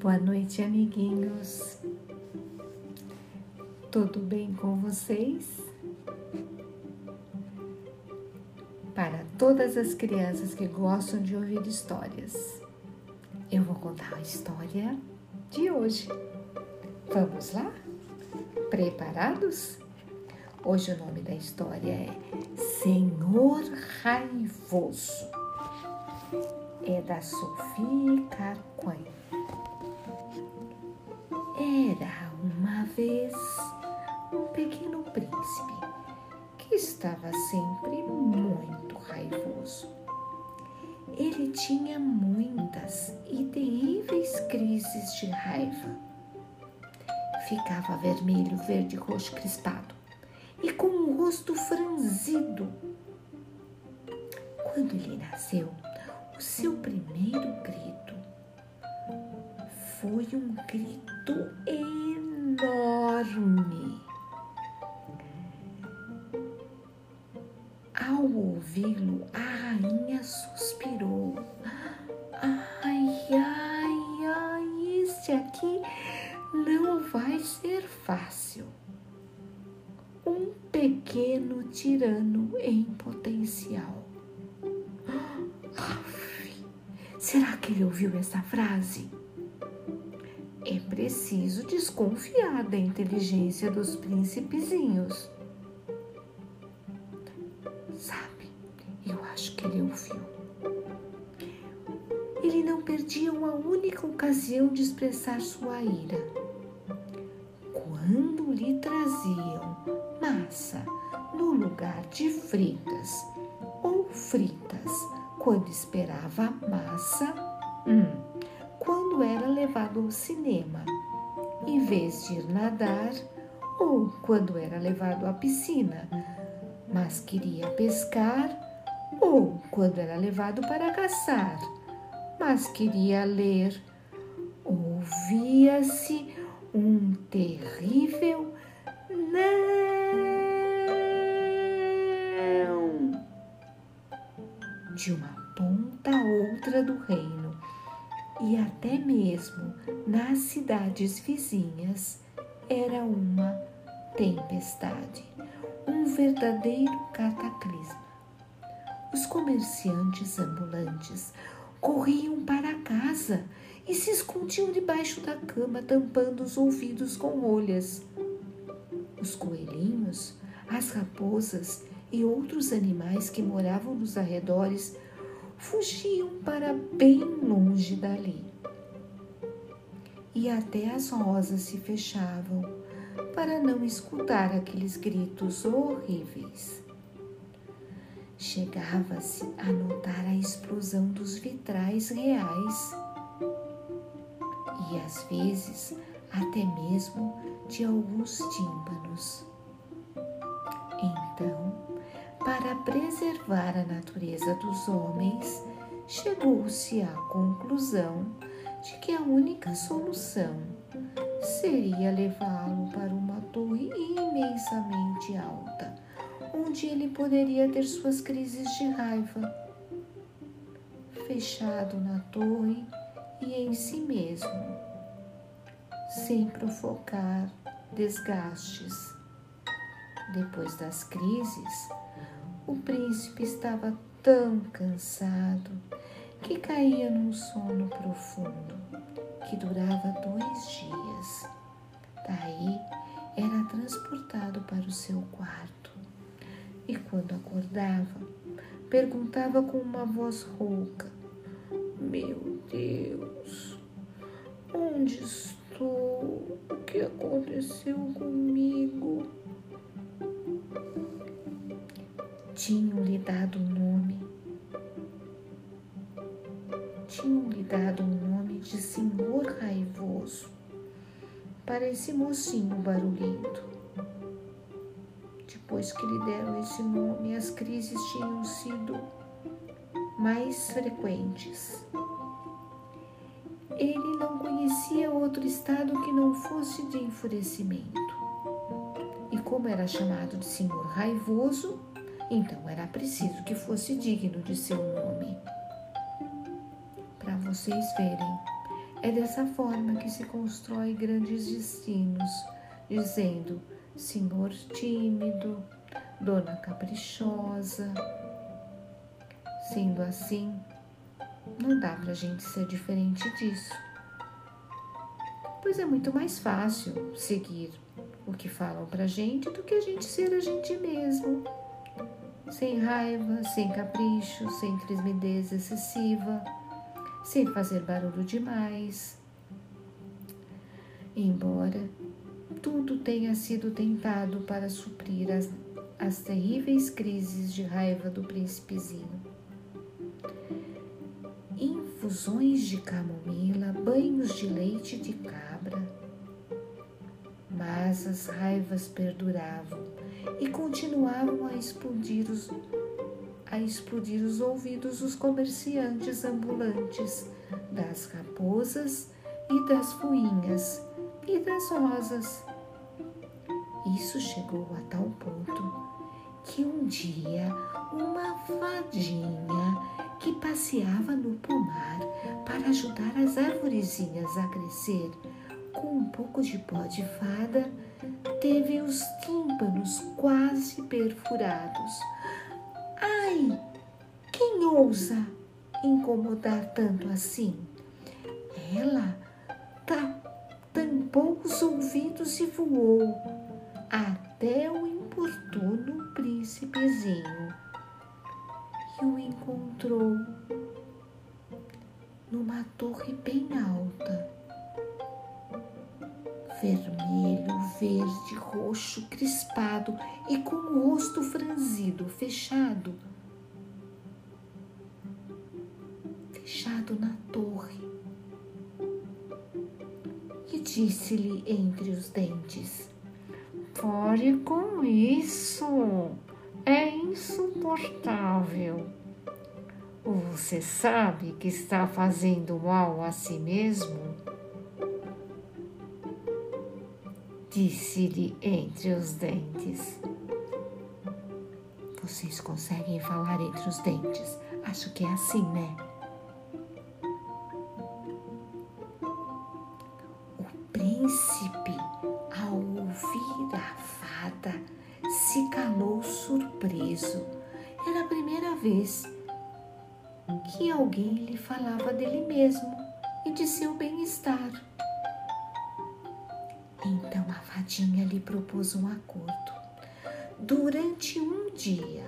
Boa noite, amiguinhos. Tudo bem com vocês? Para todas as crianças que gostam de ouvir histórias, eu vou contar a história de hoje. Vamos lá? Preparados? Hoje o nome da história é Senhor Raivoso. É da Sofia Carquim. Era uma vez um pequeno príncipe que estava sempre muito raivoso. Ele tinha muitas e terríveis crises de raiva. Ficava vermelho, verde, roxo, crispado e com o rosto franzido. Quando ele nasceu, o seu primeiro grito foi um grito enorme. Ao ouvi-lo, a rainha suspirou. Ai, ai, ai, este aqui não vai ser fácil. Um pequeno tirano em potencial. Será que ele ouviu essa frase? É preciso desconfiar da inteligência dos príncipezinhos. Sabe, eu acho que ele ouviu. Ele não perdia uma única ocasião de expressar sua ira. Quando lhe traziam massa no lugar de fritas ou fritas quando esperava massa, hum, ao cinema, em vez de ir nadar, ou quando era levado à piscina, mas queria pescar, ou quando era levado para caçar, mas queria ler, ouvia-se um terrível não de uma ponta a outra do reino e até mesmo nas cidades vizinhas era uma tempestade, um verdadeiro cataclisma. Os comerciantes ambulantes corriam para casa e se escondiam debaixo da cama, tampando os ouvidos com rolhas. Os coelhinhos, as raposas e outros animais que moravam nos arredores fugiam para bem longe dali. E até as rosas se fechavam para não escutar aqueles gritos horríveis. Chegava-se a notar a explosão dos vitrais reais e às vezes até mesmo de alguns tímpanos. Preservar a natureza dos homens, chegou-se à conclusão de que a única solução seria levá-lo para uma torre imensamente alta, onde ele poderia ter suas crises de raiva. Fechado na torre e em si mesmo, sem provocar desgastes. Depois das crises, o príncipe estava tão cansado que caía num sono profundo que durava dois dias. Daí era transportado para o seu quarto e, quando acordava, perguntava com uma voz rouca: Meu Deus, onde estou? O que aconteceu comigo? Tinham-lhe dado um nome. Tinham-lhe dado um nome de Senhor Raivoso para esse mocinho barulhento. Depois que lhe deram esse nome, as crises tinham sido mais frequentes. Ele não conhecia outro estado que não fosse de enfurecimento. E como era chamado de Senhor Raivoso, então era preciso que fosse digno de seu nome. Para vocês verem É dessa forma que se constrói grandes destinos, dizendo senhor tímido, dona caprichosa. Sendo assim, não dá para a gente ser diferente disso. Pois é muito mais fácil seguir o que falam para gente do que a gente ser a gente mesmo. Sem raiva, sem capricho, sem timidez excessiva, sem fazer barulho demais. Embora tudo tenha sido tentado para suprir as, as terríveis crises de raiva do príncipezinho. Infusões de camomila, banhos de leite de cabra. Mas as raivas perduravam e continuavam a explodir os, a explodir os ouvidos dos comerciantes ambulantes, das raposas e das fuinhas e das rosas. Isso chegou a tal ponto que um dia uma fadinha que passeava no pomar para ajudar as arvorezinhas a crescer com um pouco de pó de fada, teve os tímpanos quase perfurados. Ai, quem ousa incomodar tanto assim? Ela tampou os ouvidos e voou até o importuno príncipezinho e o encontrou numa torre bem alta. Disse-lhe entre os dentes: Pare com isso. É insuportável. Você sabe que está fazendo mal a si mesmo? Disse-lhe entre os dentes. Vocês conseguem falar entre os dentes? Acho que é assim, né? Calou surpreso. Era a primeira vez que alguém lhe falava dele mesmo e de seu bem-estar. Então a fadinha lhe propôs um acordo. Durante um dia,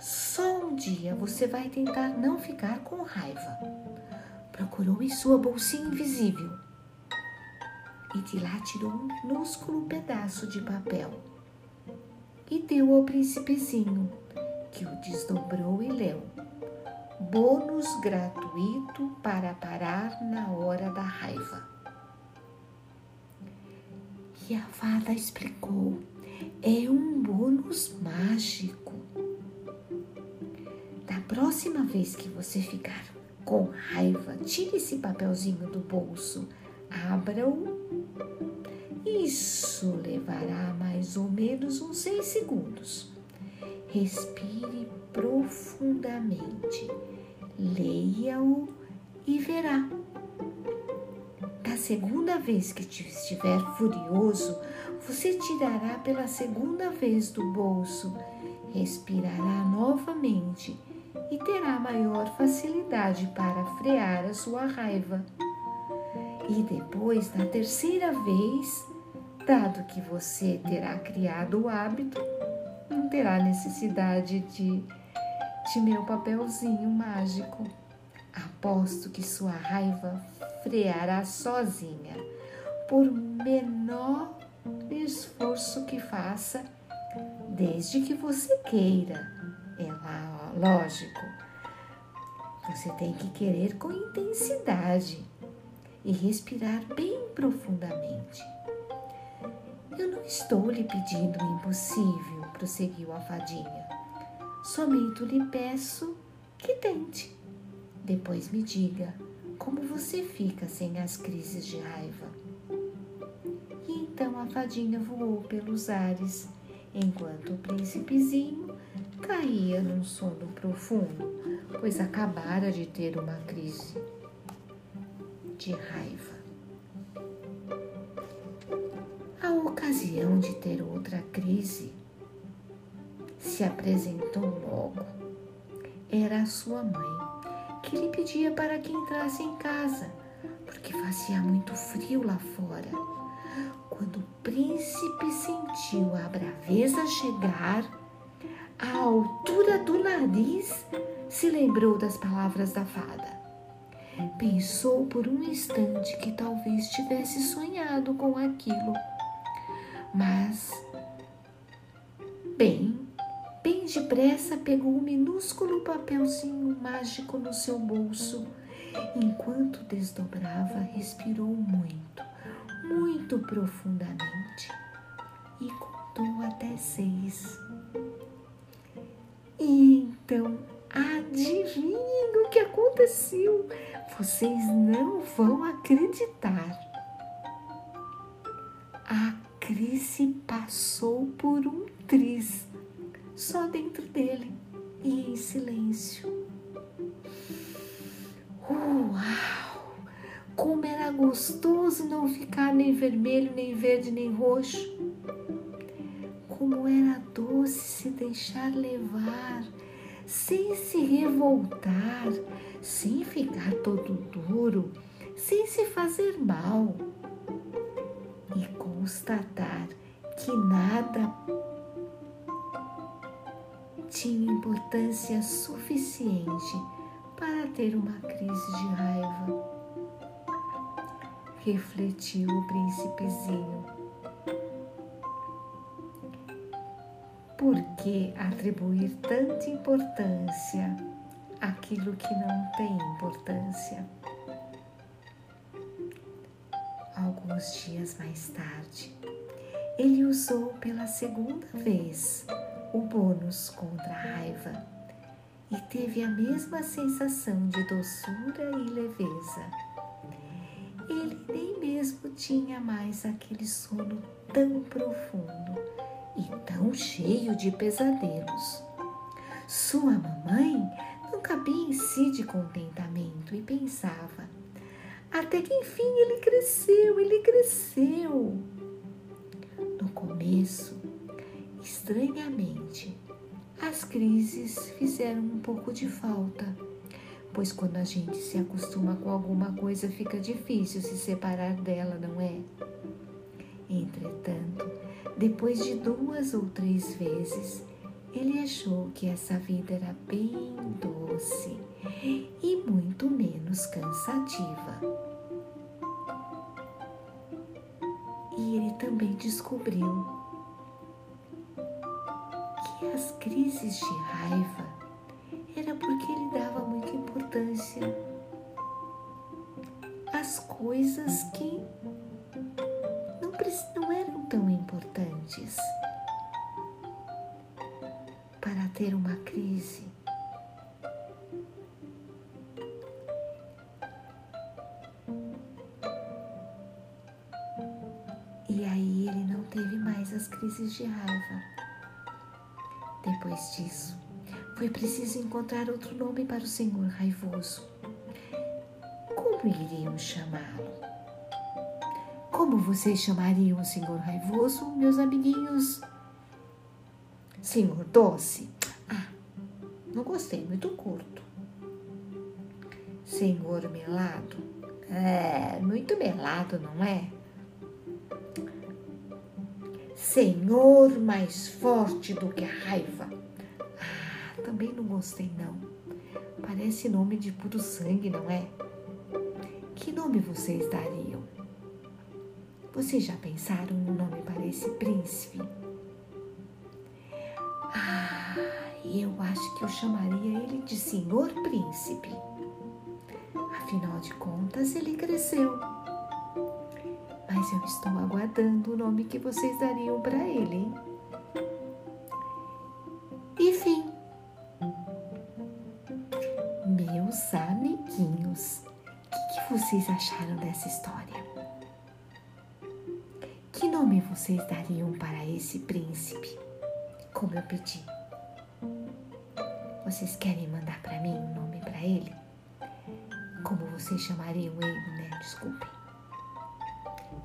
só um dia, você vai tentar não ficar com raiva. Procurou em sua bolsinha invisível e de lá tirou um minúsculo pedaço de papel e deu ao príncipezinho, que o desdobrou e leu. Bônus gratuito para parar na hora da raiva. E a fada explicou: é um bônus mágico. Da próxima vez que você ficar com raiva, tire esse papelzinho do bolso, abra-o isso levará mais ou menos uns seis segundos. Respire profundamente, leia-o e verá. Da segunda vez que estiver furioso, você tirará pela segunda vez do bolso, respirará novamente e terá maior facilidade para frear a sua raiva. E depois, na terceira vez, dado que você terá criado o hábito, não terá necessidade de, de meu papelzinho mágico. Aposto que sua raiva freará sozinha, por menor esforço que faça, desde que você queira. É lógico. Você tem que querer com intensidade e respirar bem profundamente. Eu não estou lhe pedindo o impossível, prosseguiu a fadinha. Somente lhe peço que tente. Depois me diga como você fica sem as crises de raiva. E então a fadinha voou pelos ares, enquanto o príncipezinho caía num sono profundo, pois acabara de ter uma crise de raiva. Ocasião de ter outra crise se apresentou logo. Era a sua mãe, que lhe pedia para que entrasse em casa, porque fazia muito frio lá fora. Quando o príncipe sentiu a braveza chegar, à altura do nariz, se lembrou das palavras da fada. Pensou por um instante que talvez tivesse sonhado com aquilo. Mas, bem, bem depressa pegou um minúsculo papelzinho mágico no seu bolso. Enquanto desdobrava, respirou muito, muito profundamente e contou até seis. E então, adivinhem o que aconteceu? Vocês não vão acreditar. A crise passou por um triz, só dentro dele e em silêncio. Uau! Como era gostoso não ficar nem vermelho, nem verde, nem roxo. Como era doce se deixar levar sem se revoltar, sem ficar todo duro, sem se fazer mal constatar que nada tinha importância suficiente para ter uma crise de raiva. Refletiu o príncipezinho Por que atribuir tanta importância àquilo que não tem importância? Alguns dias mais tarde, ele usou pela segunda vez o bônus contra a raiva e teve a mesma sensação de doçura e leveza. Ele nem mesmo tinha mais aquele sono tão profundo e tão cheio de pesadelos. Sua mamãe não cabia em si de contentamento e pensava: até que enfim ele cresceu, ele cresceu. No começo, estranhamente, as crises fizeram um pouco de falta, pois quando a gente se acostuma com alguma coisa fica difícil se separar dela, não é? Entretanto, depois de duas ou três vezes, ele achou que essa vida era bem doce e muito menos cansativa. E ele também descobriu que as crises de raiva era porque ele dava muita importância às coisas que não, não eram tão importantes ter uma crise. E aí ele não teve mais as crises de raiva. Depois disso, foi preciso encontrar outro nome para o senhor raivoso. Como iriam chamá-lo? Como vocês chamariam o senhor raivoso, meus amiguinhos? Senhor doce? Não gostei, muito curto. Senhor melado? É, muito melado, não é? Senhor mais forte do que a raiva? Ah, também não gostei, não. Parece nome de puro sangue, não é? Que nome vocês dariam? Vocês já pensaram no nome para esse príncipe? Eu acho que eu chamaria ele de Senhor Príncipe. Afinal de contas, ele cresceu. Mas eu estou aguardando o nome que vocês dariam para ele? Enfim, meus amiguinhos, o que, que vocês acharam dessa história? Que nome vocês dariam para esse príncipe? Como eu pedi. Vocês querem mandar para mim um nome para ele? como vocês chamariam ele, né? Desculpem.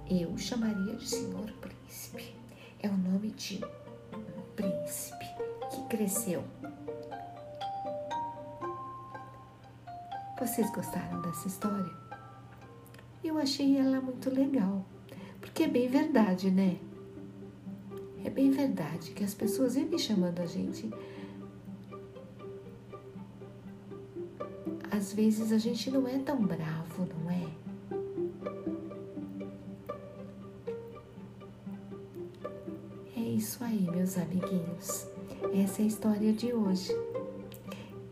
Eu chamaria de Senhor Príncipe. É o nome de um príncipe que cresceu. Vocês gostaram dessa história? Eu achei ela muito legal, porque é bem verdade, né? É bem verdade que as pessoas vivem chamando a gente. Às vezes a gente não é tão bravo, não é? É isso aí, meus amiguinhos. Essa é a história de hoje.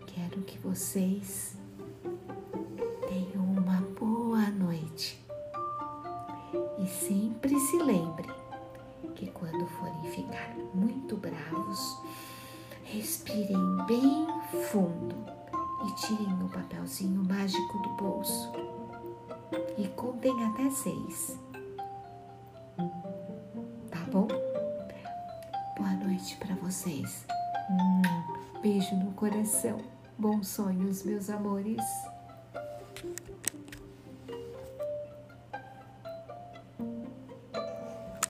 Quero que vocês tenham uma boa noite. E sempre se lembrem que quando forem ficar muito bravos, respirem bem fundo e tirem o papelzinho mágico do bolso e contem até seis. Tá bom? Boa noite para vocês. Hum, beijo no coração. Bons sonhos, meus amores.